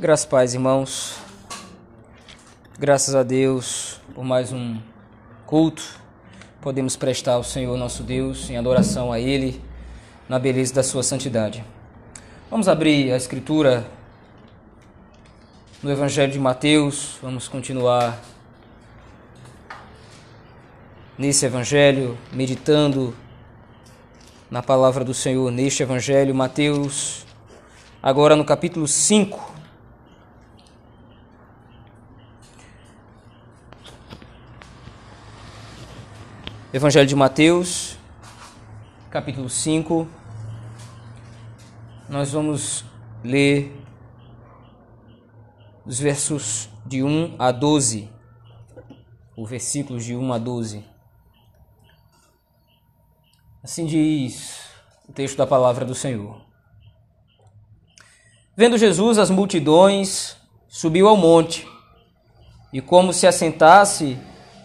Graças paz, irmãos. Graças a Deus por mais um culto. Podemos prestar ao Senhor nosso Deus em adoração a Ele, na beleza da Sua santidade. Vamos abrir a Escritura no Evangelho de Mateus. Vamos continuar nesse Evangelho, meditando na palavra do Senhor neste Evangelho, Mateus, agora no capítulo 5. Evangelho de Mateus, capítulo 5. Nós vamos ler os versos de 1 a 12. O versículos de 1 a 12. Assim diz o texto da palavra do Senhor. Vendo Jesus as multidões, subiu ao monte, e como se assentasse,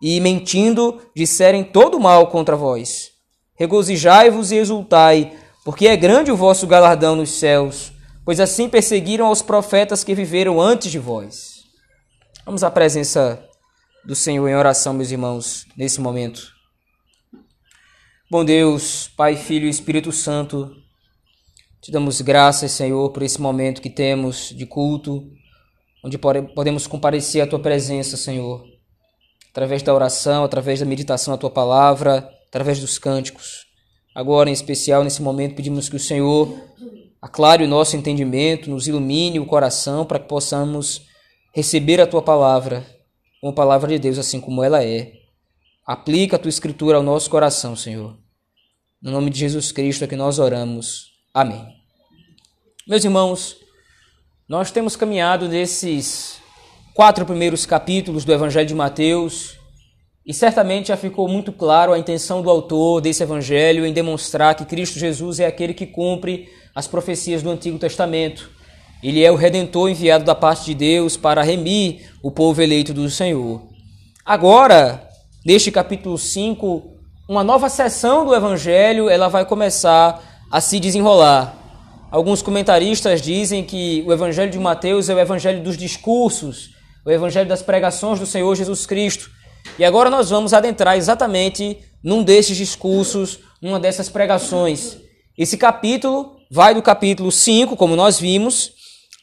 e, mentindo, disserem todo mal contra vós. Regozijai-vos e exultai, porque é grande o vosso galardão nos céus, pois assim perseguiram aos profetas que viveram antes de vós. Vamos à presença do Senhor em oração, meus irmãos, nesse momento. Bom Deus, Pai, Filho e Espírito Santo, te damos graças, Senhor, por esse momento que temos de culto, onde podemos comparecer à tua presença, Senhor através da oração, através da meditação da tua palavra, através dos cânticos. Agora, em especial, nesse momento, pedimos que o Senhor aclare o nosso entendimento, nos ilumine o coração para que possamos receber a tua palavra, uma palavra de Deus assim como ela é. Aplica a tua escritura ao nosso coração, Senhor. No nome de Jesus Cristo é que nós oramos. Amém. Meus irmãos, nós temos caminhado nesses quatro primeiros capítulos do Evangelho de Mateus, e certamente já ficou muito claro a intenção do autor desse evangelho em demonstrar que Cristo Jesus é aquele que cumpre as profecias do Antigo Testamento. Ele é o redentor enviado da parte de Deus para remir o povo eleito do Senhor. Agora, neste capítulo 5, uma nova sessão do evangelho, ela vai começar a se desenrolar. Alguns comentaristas dizem que o evangelho de Mateus é o evangelho dos discursos, o Evangelho das pregações do Senhor Jesus Cristo. E agora nós vamos adentrar exatamente num desses discursos, numa dessas pregações. Esse capítulo vai do capítulo 5, como nós vimos,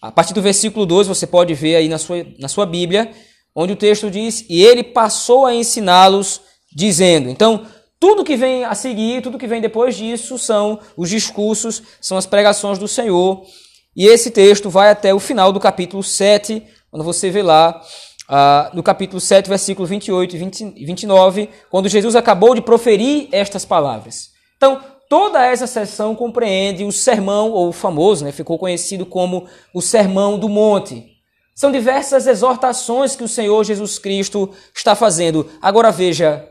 a partir do versículo 12, você pode ver aí na sua, na sua Bíblia, onde o texto diz: E ele passou a ensiná-los, dizendo. Então, tudo que vem a seguir, tudo que vem depois disso, são os discursos, são as pregações do Senhor. E esse texto vai até o final do capítulo 7, quando você vê lá ah, no capítulo 7, versículo 28 e 20, 29, quando Jesus acabou de proferir estas palavras. Então, toda essa sessão compreende o sermão, ou o famoso, né, ficou conhecido como o Sermão do Monte. São diversas exortações que o Senhor Jesus Cristo está fazendo. Agora veja,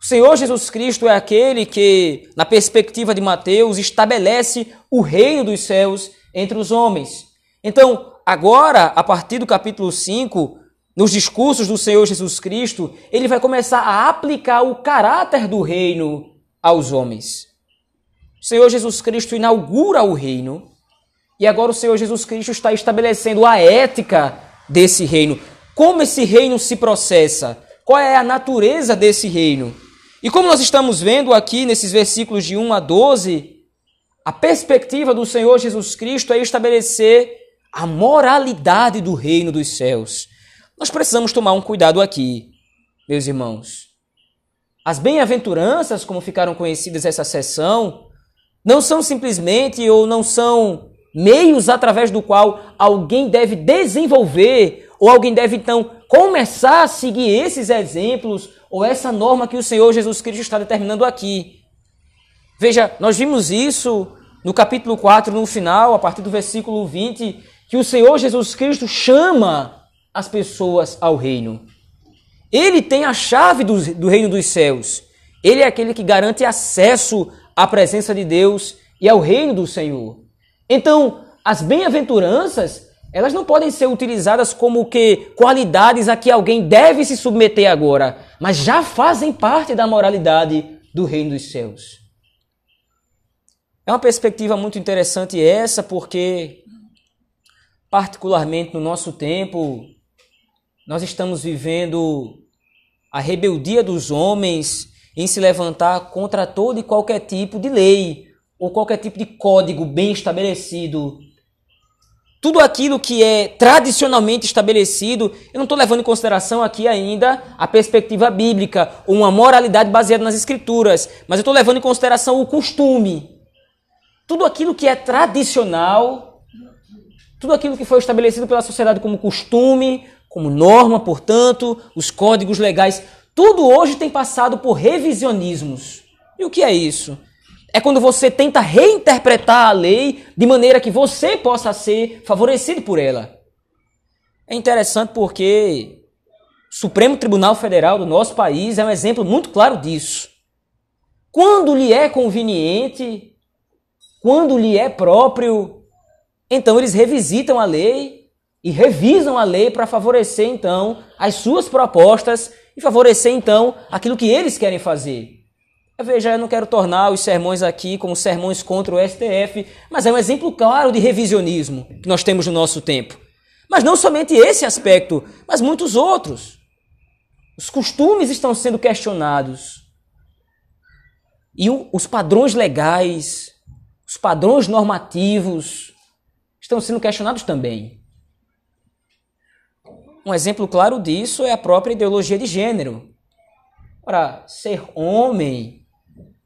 o Senhor Jesus Cristo é aquele que, na perspectiva de Mateus, estabelece o reino dos céus entre os homens. Então, agora, a partir do capítulo 5, nos discursos do Senhor Jesus Cristo, ele vai começar a aplicar o caráter do reino aos homens. O Senhor Jesus Cristo inaugura o reino e agora o Senhor Jesus Cristo está estabelecendo a ética desse reino. Como esse reino se processa? Qual é a natureza desse reino? E como nós estamos vendo aqui nesses versículos de 1 a 12, a perspectiva do Senhor Jesus Cristo é estabelecer a moralidade do reino dos céus. Nós precisamos tomar um cuidado aqui, meus irmãos. As bem-aventuranças, como ficaram conhecidas essa sessão, não são simplesmente ou não são meios através do qual alguém deve desenvolver ou alguém deve então começar a seguir esses exemplos ou essa norma que o Senhor Jesus Cristo está determinando aqui. Veja, nós vimos isso no capítulo 4, no final, a partir do versículo 20, que o Senhor Jesus Cristo chama as pessoas ao reino. Ele tem a chave do, do reino dos céus. Ele é aquele que garante acesso à presença de Deus e ao reino do Senhor. Então, as bem-aventuranças, elas não podem ser utilizadas como que qualidades a que alguém deve se submeter agora, mas já fazem parte da moralidade do reino dos céus. É uma perspectiva muito interessante essa, porque, particularmente no nosso tempo, nós estamos vivendo a rebeldia dos homens em se levantar contra todo e qualquer tipo de lei ou qualquer tipo de código bem estabelecido. Tudo aquilo que é tradicionalmente estabelecido, eu não estou levando em consideração aqui ainda a perspectiva bíblica ou uma moralidade baseada nas escrituras, mas eu estou levando em consideração o costume. Tudo aquilo que é tradicional, tudo aquilo que foi estabelecido pela sociedade como costume, como norma, portanto, os códigos legais, tudo hoje tem passado por revisionismos. E o que é isso? É quando você tenta reinterpretar a lei de maneira que você possa ser favorecido por ela. É interessante porque o Supremo Tribunal Federal do nosso país é um exemplo muito claro disso. Quando lhe é conveniente, quando lhe é próprio, então eles revisitam a lei e revisam a lei para favorecer então as suas propostas e favorecer então aquilo que eles querem fazer. Veja, eu não quero tornar os sermões aqui como sermões contra o STF, mas é um exemplo claro de revisionismo que nós temos no nosso tempo. Mas não somente esse aspecto, mas muitos outros. Os costumes estão sendo questionados. E os padrões legais, os padrões normativos estão sendo questionados também. Um exemplo claro disso é a própria ideologia de gênero. Ora, ser homem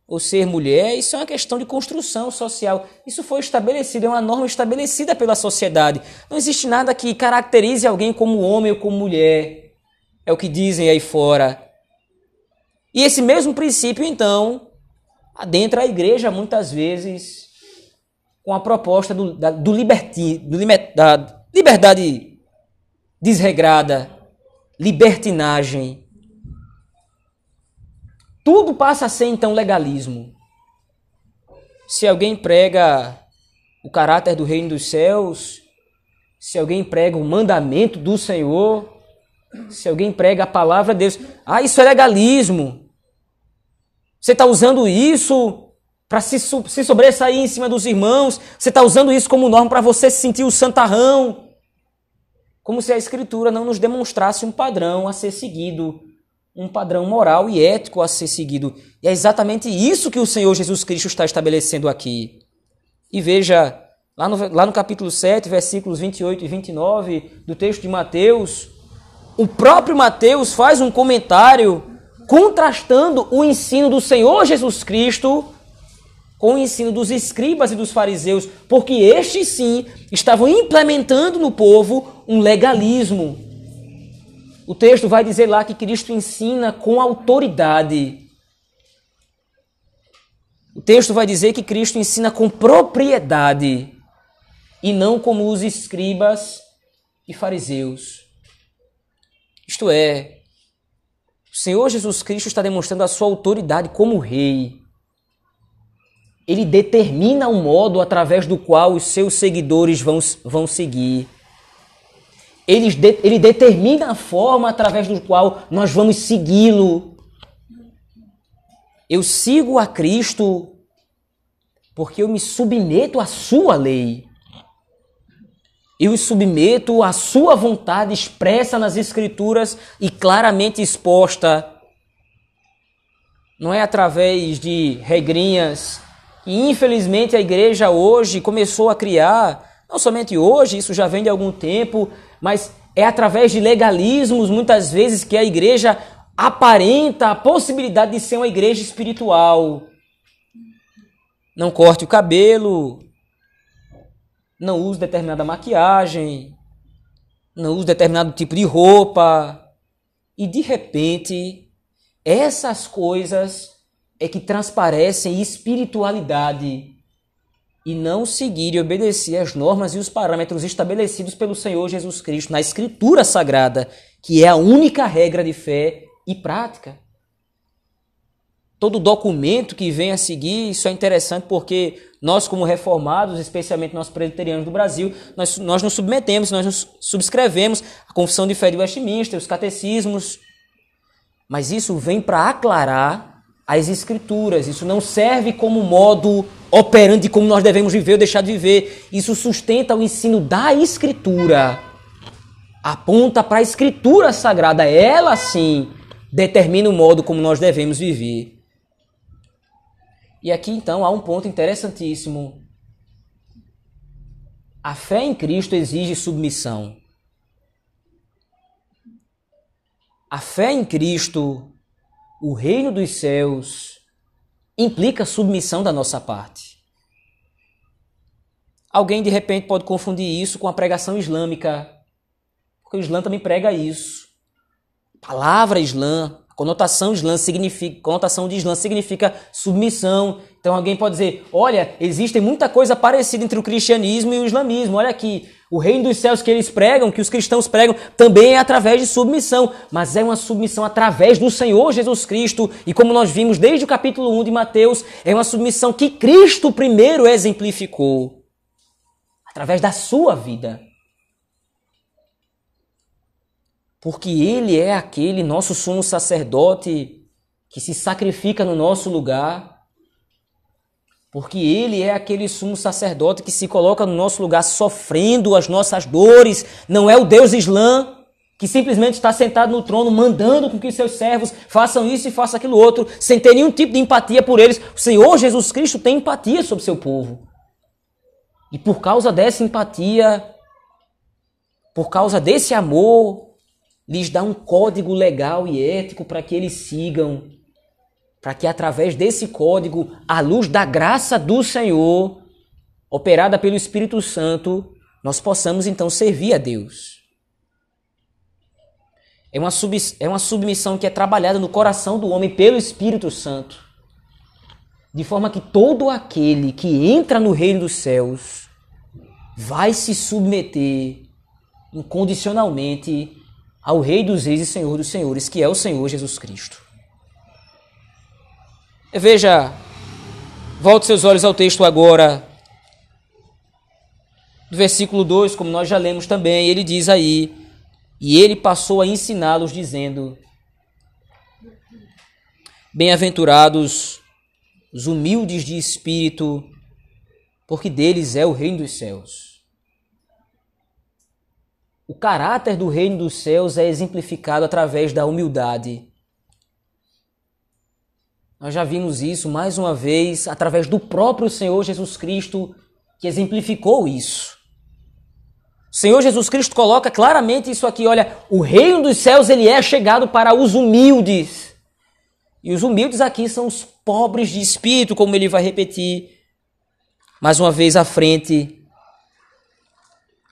ou ser mulher, isso é uma questão de construção social. Isso foi estabelecido, é uma norma estabelecida pela sociedade. Não existe nada que caracterize alguém como homem ou como mulher. É o que dizem aí fora. E esse mesmo princípio, então, adentra a igreja muitas vezes com a proposta do, da, do liberti, do, da liberdade desregrada, libertinagem. Tudo passa a ser então legalismo. Se alguém prega o caráter do reino dos céus, se alguém prega o mandamento do Senhor, se alguém prega a palavra de Deus, ah, isso é legalismo. Você está usando isso para se, se sobressair em cima dos irmãos, você está usando isso como norma para você se sentir o santarrão como se a Escritura não nos demonstrasse um padrão a ser seguido, um padrão moral e ético a ser seguido. E é exatamente isso que o Senhor Jesus Cristo está estabelecendo aqui. E veja, lá no, lá no capítulo 7, versículos 28 e 29 do texto de Mateus, o próprio Mateus faz um comentário contrastando o ensino do Senhor Jesus Cristo com o ensino dos escribas e dos fariseus, porque estes sim estavam implementando no povo um legalismo. O texto vai dizer lá que Cristo ensina com autoridade. O texto vai dizer que Cristo ensina com propriedade e não como os escribas e fariseus. Isto é, o Senhor Jesus Cristo está demonstrando a sua autoridade como rei ele determina o modo através do qual os seus seguidores vão, vão seguir. Ele, de, ele determina a forma através do qual nós vamos segui-lo. Eu sigo a Cristo porque eu me submeto à sua lei. Eu me submeto à sua vontade expressa nas Escrituras e claramente exposta. Não é através de regrinhas e infelizmente a igreja hoje começou a criar, não somente hoje, isso já vem de algum tempo, mas é através de legalismos, muitas vezes, que a igreja aparenta a possibilidade de ser uma igreja espiritual. Não corte o cabelo, não use determinada maquiagem, não use determinado tipo de roupa. E de repente, essas coisas é que transparecem espiritualidade e não seguir e obedecer as normas e os parâmetros estabelecidos pelo Senhor Jesus Cristo na Escritura Sagrada, que é a única regra de fé e prática. Todo documento que vem a seguir, isso é interessante porque nós, como reformados, especialmente nós presbiterianos do Brasil, nós, nós nos submetemos, nós nos subscrevemos a Confissão de Fé de Westminster, os catecismos, mas isso vem para aclarar as Escrituras, isso não serve como modo operante de como nós devemos viver ou deixar de viver, isso sustenta o ensino da Escritura, aponta para a Escritura Sagrada, ela sim determina o modo como nós devemos viver. E aqui então há um ponto interessantíssimo. A fé em Cristo exige submissão. A fé em Cristo, o reino dos céus, implica submissão da nossa parte. Alguém de repente pode confundir isso com a pregação islâmica, porque o Islã também prega isso. A palavra Islã Conotação Islã significa, conotação de Islã significa submissão. Então alguém pode dizer, olha, existe muita coisa parecida entre o cristianismo e o islamismo. Olha aqui, o reino dos céus que eles pregam, que os cristãos pregam, também é através de submissão, mas é uma submissão através do Senhor Jesus Cristo. E como nós vimos desde o capítulo 1 de Mateus, é uma submissão que Cristo primeiro exemplificou através da sua vida. porque Ele é aquele nosso sumo sacerdote que se sacrifica no nosso lugar, porque Ele é aquele sumo sacerdote que se coloca no nosso lugar sofrendo as nossas dores, não é o Deus Islã que simplesmente está sentado no trono mandando com que seus servos façam isso e façam aquilo outro, sem ter nenhum tipo de empatia por eles. O Senhor Jesus Cristo tem empatia sobre seu povo. E por causa dessa empatia, por causa desse amor, lhes dá um código legal e ético para que eles sigam, para que através desse código, à luz da graça do Senhor, operada pelo Espírito Santo, nós possamos então servir a Deus. É uma, sub, é uma submissão que é trabalhada no coração do homem pelo Espírito Santo, de forma que todo aquele que entra no reino dos céus vai se submeter incondicionalmente ao Rei dos Reis e Senhor dos Senhores, que é o Senhor Jesus Cristo. Veja, volte seus olhos ao texto agora, do versículo 2, como nós já lemos também, ele diz aí: E ele passou a ensiná-los, dizendo: Bem-aventurados os humildes de espírito, porque deles é o reino dos céus. O caráter do reino dos céus é exemplificado através da humildade. Nós já vimos isso mais uma vez através do próprio Senhor Jesus Cristo, que exemplificou isso. O Senhor Jesus Cristo coloca claramente isso aqui, olha, o reino dos céus ele é chegado para os humildes. E os humildes aqui são os pobres de espírito, como ele vai repetir mais uma vez à frente.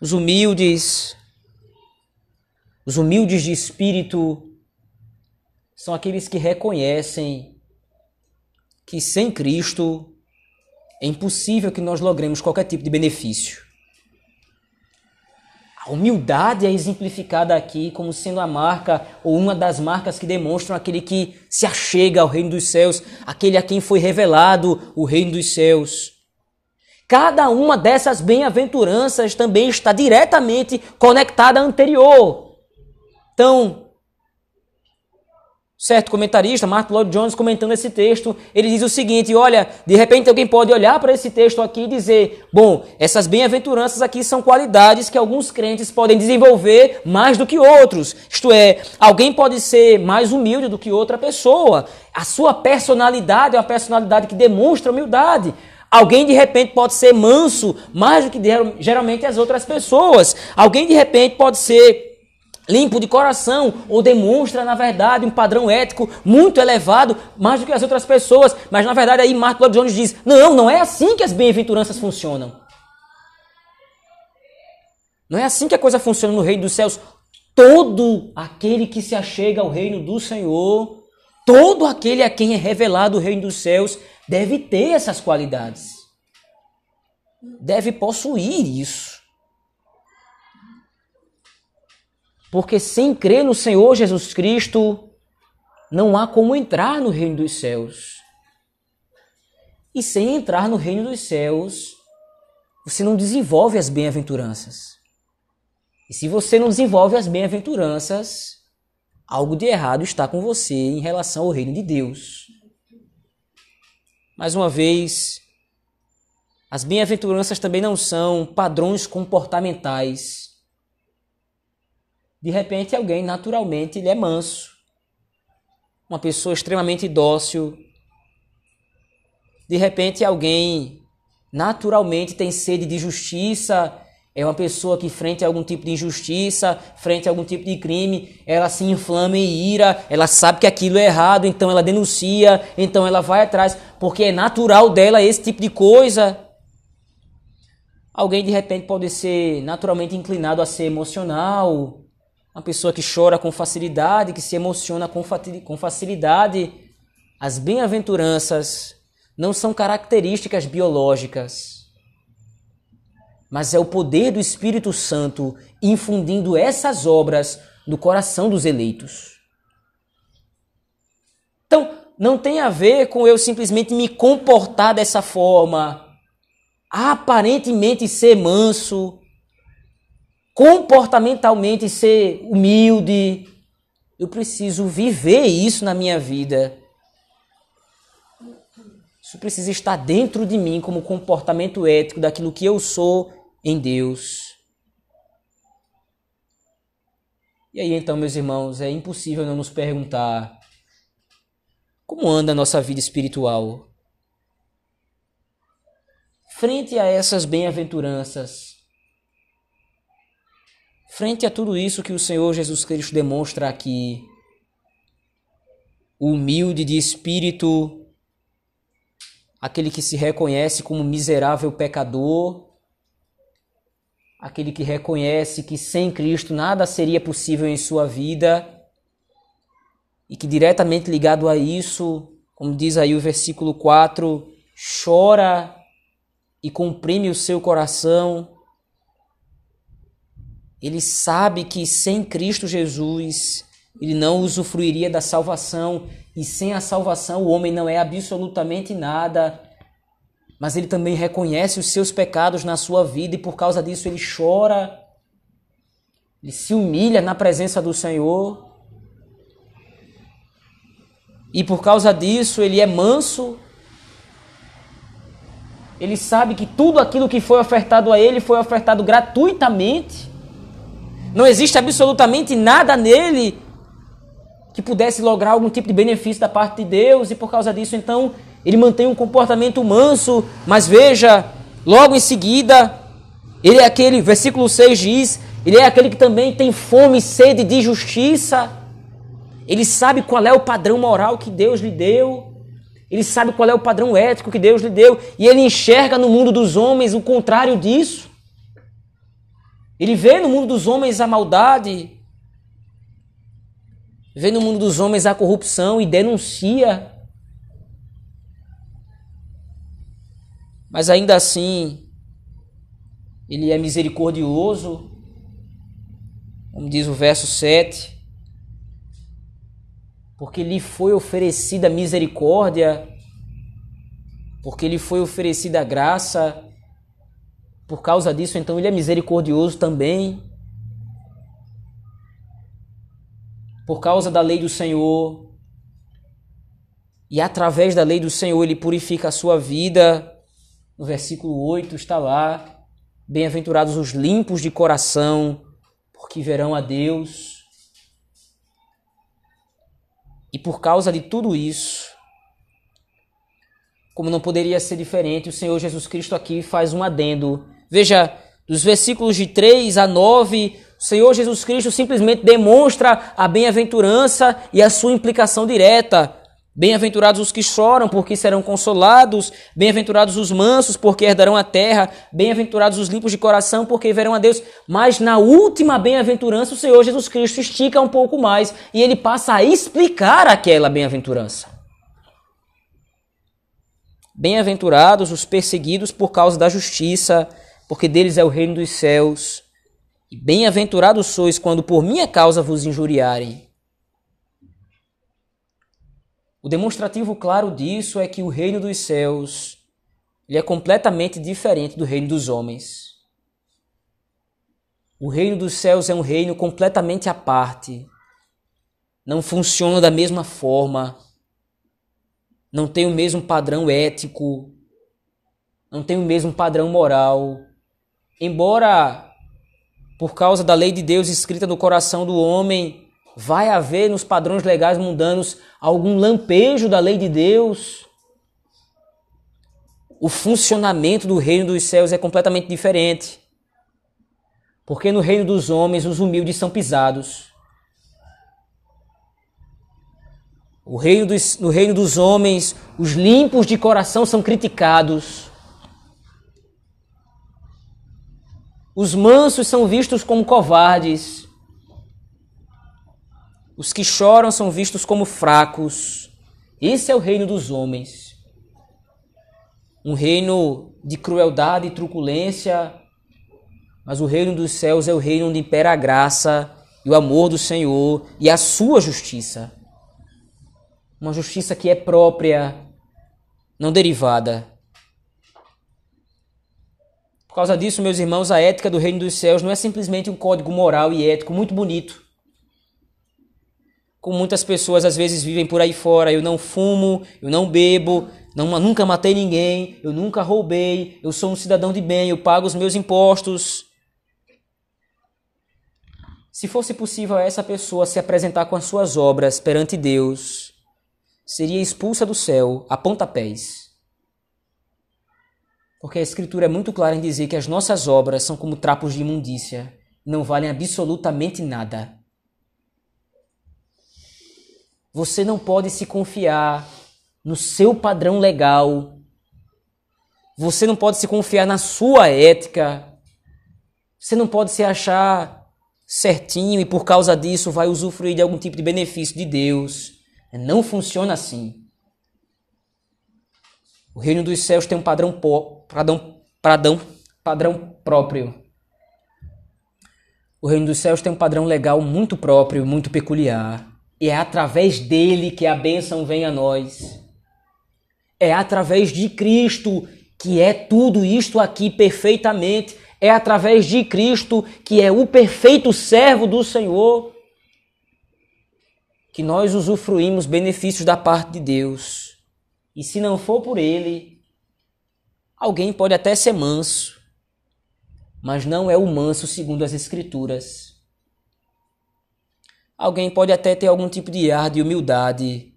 Os humildes os humildes de espírito são aqueles que reconhecem que sem Cristo é impossível que nós logremos qualquer tipo de benefício. A humildade é exemplificada aqui como sendo a marca ou uma das marcas que demonstram aquele que se achega ao reino dos céus, aquele a quem foi revelado o reino dos céus. Cada uma dessas bem-aventuranças também está diretamente conectada à anterior. Então, certo comentarista, Mark Lloyd Jones, comentando esse texto, ele diz o seguinte: olha, de repente alguém pode olhar para esse texto aqui e dizer, bom, essas bem-aventuranças aqui são qualidades que alguns crentes podem desenvolver mais do que outros. Isto é, alguém pode ser mais humilde do que outra pessoa. A sua personalidade é uma personalidade que demonstra humildade. Alguém de repente pode ser manso mais do que geralmente as outras pessoas. Alguém de repente pode ser limpo de coração ou demonstra, na verdade, um padrão ético muito elevado, mais do que as outras pessoas. Mas, na verdade, aí Marco Lloyd Jones diz: não, não é assim que as bem-aventuranças funcionam. Não é assim que a coisa funciona no reino dos céus. Todo aquele que se achega ao reino do Senhor, todo aquele a quem é revelado o reino dos céus, deve ter essas qualidades. Deve possuir isso. Porque sem crer no Senhor Jesus Cristo, não há como entrar no reino dos céus. E sem entrar no reino dos céus, você não desenvolve as bem-aventuranças. E se você não desenvolve as bem-aventuranças, algo de errado está com você em relação ao reino de Deus. Mais uma vez, as bem-aventuranças também não são padrões comportamentais de repente, alguém naturalmente ele é manso, uma pessoa extremamente dócil. De repente, alguém naturalmente tem sede de justiça, é uma pessoa que, frente a algum tipo de injustiça, frente a algum tipo de crime, ela se inflama em ira, ela sabe que aquilo é errado, então ela denuncia, então ela vai atrás, porque é natural dela esse tipo de coisa. Alguém de repente pode ser naturalmente inclinado a ser emocional, uma pessoa que chora com facilidade, que se emociona com facilidade. As bem-aventuranças não são características biológicas, mas é o poder do Espírito Santo infundindo essas obras no coração dos eleitos. Então, não tem a ver com eu simplesmente me comportar dessa forma, aparentemente ser manso, comportamentalmente ser humilde. Eu preciso viver isso na minha vida. Isso precisa estar dentro de mim como comportamento ético daquilo que eu sou em Deus. E aí então, meus irmãos, é impossível não nos perguntar como anda a nossa vida espiritual. Frente a essas bem-aventuranças, Frente a tudo isso que o Senhor Jesus Cristo demonstra aqui, humilde de espírito, aquele que se reconhece como miserável pecador, aquele que reconhece que sem Cristo nada seria possível em sua vida e que diretamente ligado a isso, como diz aí o versículo 4, chora e comprime o seu coração ele sabe que sem Cristo Jesus ele não usufruiria da salvação e sem a salvação o homem não é absolutamente nada. Mas ele também reconhece os seus pecados na sua vida e por causa disso ele chora, ele se humilha na presença do Senhor. E por causa disso ele é manso. Ele sabe que tudo aquilo que foi ofertado a ele foi ofertado gratuitamente. Não existe absolutamente nada nele que pudesse lograr algum tipo de benefício da parte de Deus, e por causa disso, então, ele mantém um comportamento manso, mas veja, logo em seguida, ele é aquele, versículo 6 diz, ele é aquele que também tem fome e sede de justiça. Ele sabe qual é o padrão moral que Deus lhe deu. Ele sabe qual é o padrão ético que Deus lhe deu. E ele enxerga no mundo dos homens o contrário disso. Ele vê no mundo dos homens a maldade, vê no mundo dos homens a corrupção e denuncia. Mas ainda assim, ele é misericordioso, como diz o verso 7, porque lhe foi oferecida misericórdia, porque lhe foi oferecida graça, por causa disso, então, ele é misericordioso também. Por causa da lei do Senhor. E através da lei do Senhor, ele purifica a sua vida. No versículo 8 está lá: Bem-aventurados os limpos de coração, porque verão a Deus. E por causa de tudo isso, como não poderia ser diferente, o Senhor Jesus Cristo aqui faz um adendo. Veja, dos versículos de 3 a 9, o Senhor Jesus Cristo simplesmente demonstra a bem-aventurança e a sua implicação direta. Bem-aventurados os que choram, porque serão consolados. Bem-aventurados os mansos, porque herdarão a terra. Bem-aventurados os limpos de coração, porque verão a Deus. Mas na última bem-aventurança, o Senhor Jesus Cristo estica um pouco mais e ele passa a explicar aquela bem-aventurança. Bem-aventurados os perseguidos por causa da justiça, porque deles é o reino dos céus. E bem-aventurados sois quando por minha causa vos injuriarem. O demonstrativo claro disso é que o reino dos céus ele é completamente diferente do reino dos homens. O reino dos céus é um reino completamente à parte. Não funciona da mesma forma não tem o mesmo padrão ético, não tem o mesmo padrão moral. Embora, por causa da lei de Deus escrita no coração do homem, vai haver nos padrões legais mundanos algum lampejo da lei de Deus. O funcionamento do reino dos céus é completamente diferente. Porque no reino dos homens os humildes são pisados. O reino dos, no reino dos homens, os limpos de coração são criticados. Os mansos são vistos como covardes. Os que choram são vistos como fracos. Esse é o reino dos homens. Um reino de crueldade e truculência, mas o reino dos céus é o reino onde impera a graça e o amor do Senhor e a sua justiça uma justiça que é própria, não derivada. Por causa disso, meus irmãos, a ética do reino dos céus não é simplesmente um código moral e ético muito bonito. Como muitas pessoas às vezes vivem por aí fora, eu não fumo, eu não bebo, não, nunca matei ninguém, eu nunca roubei, eu sou um cidadão de bem, eu pago os meus impostos. Se fosse possível a essa pessoa se apresentar com as suas obras perante Deus, seria expulsa do céu a pontapés. Porque a Escritura é muito clara em dizer que as nossas obras são como trapos de imundícia, não valem absolutamente nada. Você não pode se confiar no seu padrão legal. Você não pode se confiar na sua ética. Você não pode se achar certinho e por causa disso vai usufruir de algum tipo de benefício de Deus. Não funciona assim. O reino dos céus tem um padrão, padrão, padrão, padrão próprio. O reino dos céus tem um padrão legal muito próprio, muito peculiar. E é através dele que a bênção vem a nós. É através de Cristo que é tudo isto aqui perfeitamente. É através de Cristo que é o perfeito servo do Senhor que nós usufruímos benefícios da parte de Deus. E se não for por Ele, alguém pode até ser manso, mas não é o manso segundo as Escrituras. Alguém pode até ter algum tipo de ar de humildade,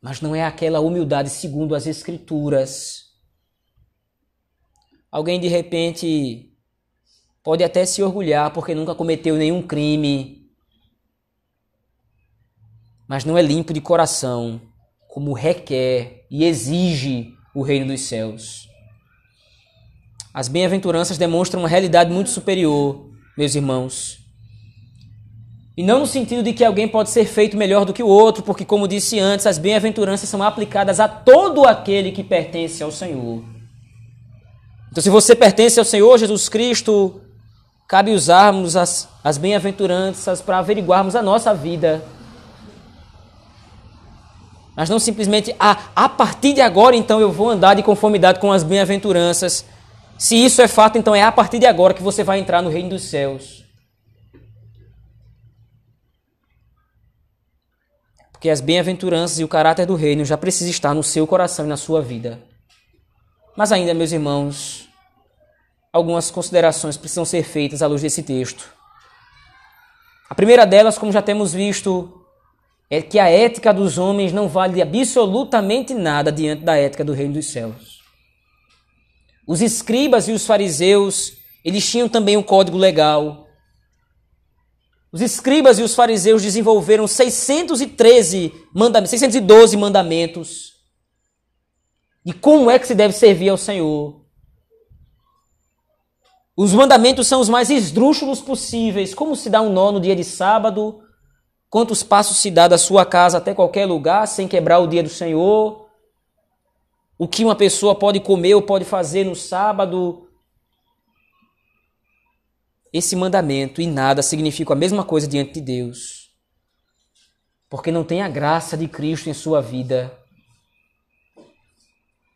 mas não é aquela humildade segundo as Escrituras. Alguém de repente pode até se orgulhar porque nunca cometeu nenhum crime mas não é limpo de coração, como requer e exige o reino dos céus. As bem-aventuranças demonstram uma realidade muito superior, meus irmãos. E não no sentido de que alguém pode ser feito melhor do que o outro, porque, como disse antes, as bem-aventuranças são aplicadas a todo aquele que pertence ao Senhor. Então, se você pertence ao Senhor Jesus Cristo, cabe usarmos as, as bem-aventuranças para averiguarmos a nossa vida mas não simplesmente, ah, a partir de agora então eu vou andar de conformidade com as bem-aventuranças. Se isso é fato, então é a partir de agora que você vai entrar no reino dos céus. Porque as bem-aventuranças e o caráter do reino já precisa estar no seu coração e na sua vida. Mas ainda, meus irmãos, algumas considerações precisam ser feitas à luz desse texto. A primeira delas, como já temos visto, é que a ética dos homens não vale absolutamente nada diante da ética do reino dos céus. Os escribas e os fariseus, eles tinham também um código legal. Os escribas e os fariseus desenvolveram 613 mandamentos, 612 mandamentos de como é que se deve servir ao Senhor. Os mandamentos são os mais esdrúxulos possíveis. Como se dá um nó no dia de sábado? Quantos passos se dá da sua casa até qualquer lugar sem quebrar o dia do Senhor? O que uma pessoa pode comer ou pode fazer no sábado? Esse mandamento e nada significa a mesma coisa diante de Deus. Porque não tem a graça de Cristo em sua vida.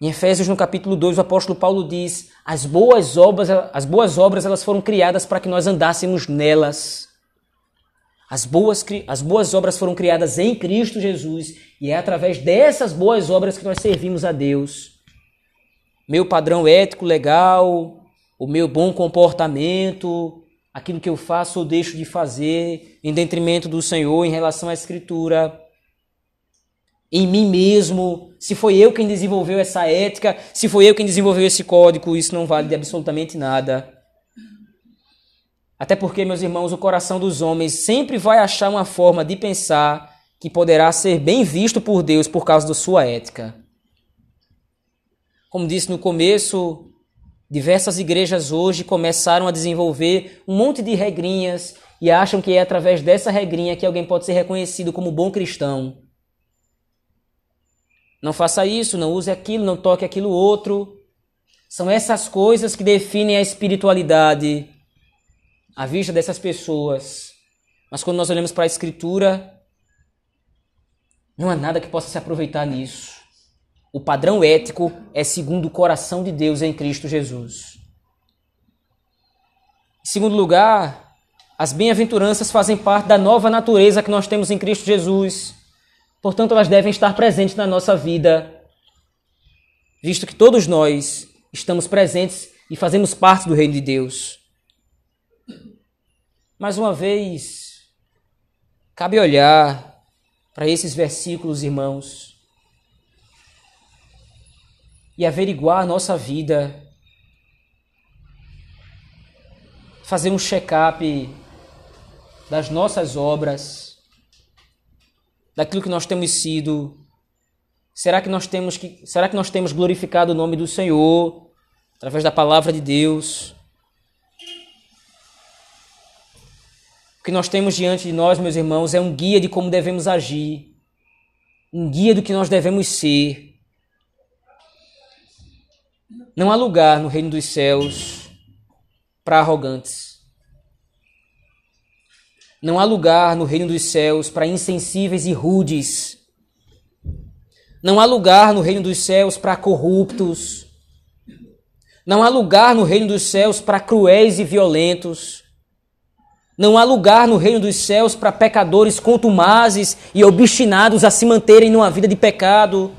Em Efésios, no capítulo 2, o apóstolo Paulo diz: as boas obras, as boas obras elas foram criadas para que nós andássemos nelas. As boas, as boas obras foram criadas em Cristo Jesus e é através dessas boas obras que nós servimos a Deus. Meu padrão ético legal, o meu bom comportamento, aquilo que eu faço ou deixo de fazer em detrimento do Senhor em relação à Escritura em mim mesmo, se foi eu quem desenvolveu essa ética, se foi eu quem desenvolveu esse código, isso não vale de absolutamente nada. Até porque, meus irmãos, o coração dos homens sempre vai achar uma forma de pensar que poderá ser bem visto por Deus por causa da sua ética. Como disse no começo, diversas igrejas hoje começaram a desenvolver um monte de regrinhas e acham que é através dessa regrinha que alguém pode ser reconhecido como bom cristão. Não faça isso, não use aquilo, não toque aquilo outro. São essas coisas que definem a espiritualidade à vista dessas pessoas. Mas quando nós olhamos para a Escritura, não há nada que possa se aproveitar nisso. O padrão ético é segundo o coração de Deus em Cristo Jesus. Em segundo lugar, as bem-aventuranças fazem parte da nova natureza que nós temos em Cristo Jesus. Portanto, elas devem estar presentes na nossa vida, visto que todos nós estamos presentes e fazemos parte do reino de Deus. Mais uma vez, cabe olhar para esses versículos, irmãos, e averiguar a nossa vida, fazer um check-up das nossas obras daquilo que nós temos sido? Será que nós temos que será que nós temos glorificado o nome do Senhor através da palavra de Deus? Que nós temos diante de nós, meus irmãos, é um guia de como devemos agir, um guia do que nós devemos ser. Não há lugar no reino dos céus para arrogantes. Não há lugar no reino dos céus para insensíveis e rudes. Não há lugar no reino dos céus para corruptos. Não há lugar no reino dos céus para cruéis e violentos. Não há lugar no reino dos céus para pecadores contumazes e obstinados a se manterem numa vida de pecado.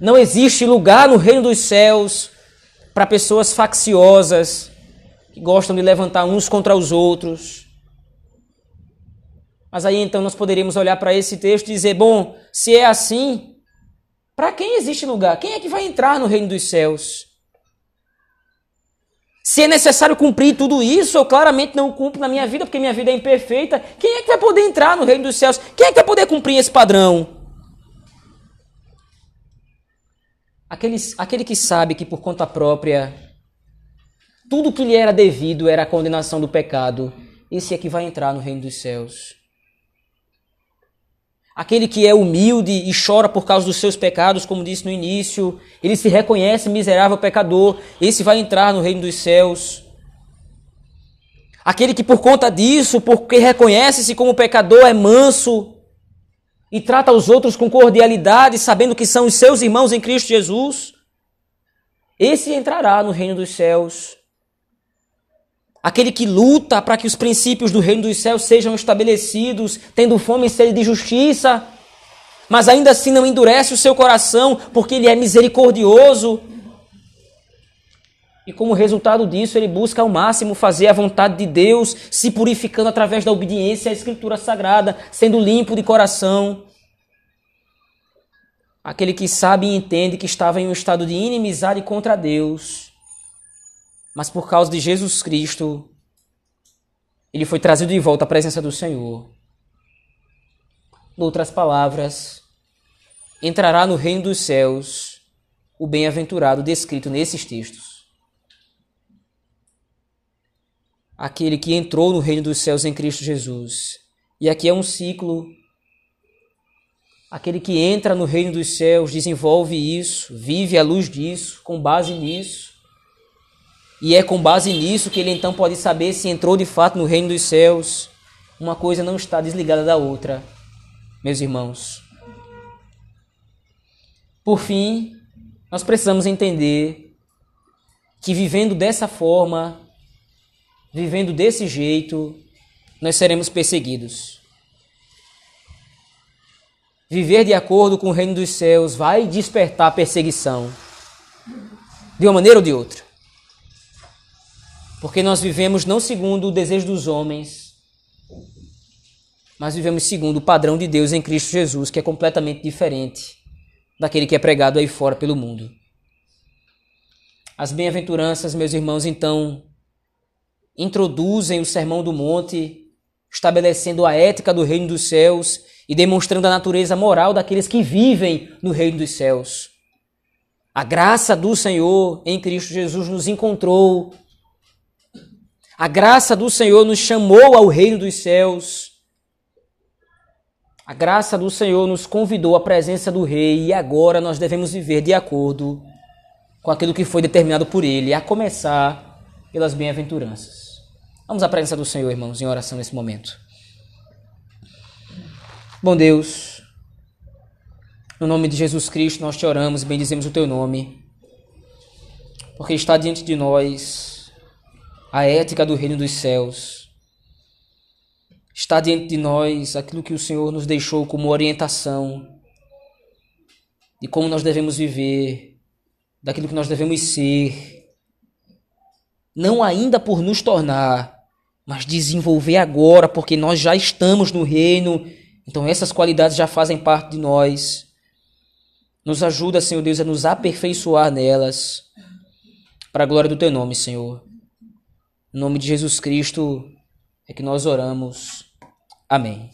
Não existe lugar no reino dos céus para pessoas facciosas que gostam de levantar uns contra os outros. Mas aí então nós poderíamos olhar para esse texto e dizer: bom, se é assim, para quem existe lugar? Quem é que vai entrar no reino dos céus? Se é necessário cumprir tudo isso, eu claramente não cumpro na minha vida, porque minha vida é imperfeita. Quem é que vai poder entrar no reino dos céus? Quem é que vai poder cumprir esse padrão? Aquele, aquele que sabe que por conta própria tudo que lhe era devido era a condenação do pecado, esse é que vai entrar no reino dos céus. Aquele que é humilde e chora por causa dos seus pecados, como disse no início, ele se reconhece miserável pecador, esse vai entrar no reino dos céus. Aquele que por conta disso, porque reconhece-se como pecador, é manso e trata os outros com cordialidade, sabendo que são os seus irmãos em Cristo Jesus, esse entrará no reino dos céus aquele que luta para que os princípios do reino dos céus sejam estabelecidos, tendo fome e sede de justiça, mas ainda assim não endurece o seu coração, porque ele é misericordioso. E como resultado disso, ele busca ao máximo fazer a vontade de Deus, se purificando através da obediência à Escritura Sagrada, sendo limpo de coração. Aquele que sabe e entende que estava em um estado de inimizade contra Deus, mas por causa de Jesus Cristo, ele foi trazido de volta à presença do Senhor. Em outras palavras, entrará no reino dos céus o bem-aventurado descrito nesses textos. Aquele que entrou no reino dos céus em Cristo Jesus. E aqui é um ciclo. Aquele que entra no reino dos céus desenvolve isso, vive à luz disso, com base nisso. E é com base nisso que ele então pode saber se entrou de fato no reino dos céus. Uma coisa não está desligada da outra, meus irmãos. Por fim, nós precisamos entender que vivendo dessa forma, vivendo desse jeito, nós seremos perseguidos. Viver de acordo com o reino dos céus vai despertar perseguição, de uma maneira ou de outra. Porque nós vivemos não segundo o desejo dos homens, mas vivemos segundo o padrão de Deus em Cristo Jesus, que é completamente diferente daquele que é pregado aí fora pelo mundo. As bem-aventuranças, meus irmãos, então, introduzem o Sermão do Monte, estabelecendo a ética do reino dos céus e demonstrando a natureza moral daqueles que vivem no reino dos céus. A graça do Senhor em Cristo Jesus nos encontrou a graça do Senhor nos chamou ao reino dos céus. A graça do Senhor nos convidou à presença do Rei e agora nós devemos viver de acordo com aquilo que foi determinado por Ele, a começar pelas bem-aventuranças. Vamos à presença do Senhor, irmãos, em oração nesse momento. Bom Deus, no nome de Jesus Cristo nós te oramos e bendizemos o teu nome, porque está diante de nós a ética do reino dos céus. Está diante de nós aquilo que o Senhor nos deixou como orientação de como nós devemos viver, daquilo que nós devemos ser. Não ainda por nos tornar, mas desenvolver agora, porque nós já estamos no reino. Então essas qualidades já fazem parte de nós. Nos ajuda, Senhor Deus, a nos aperfeiçoar nelas. Para a glória do teu nome, Senhor. Em nome de Jesus Cristo é que nós oramos. Amém.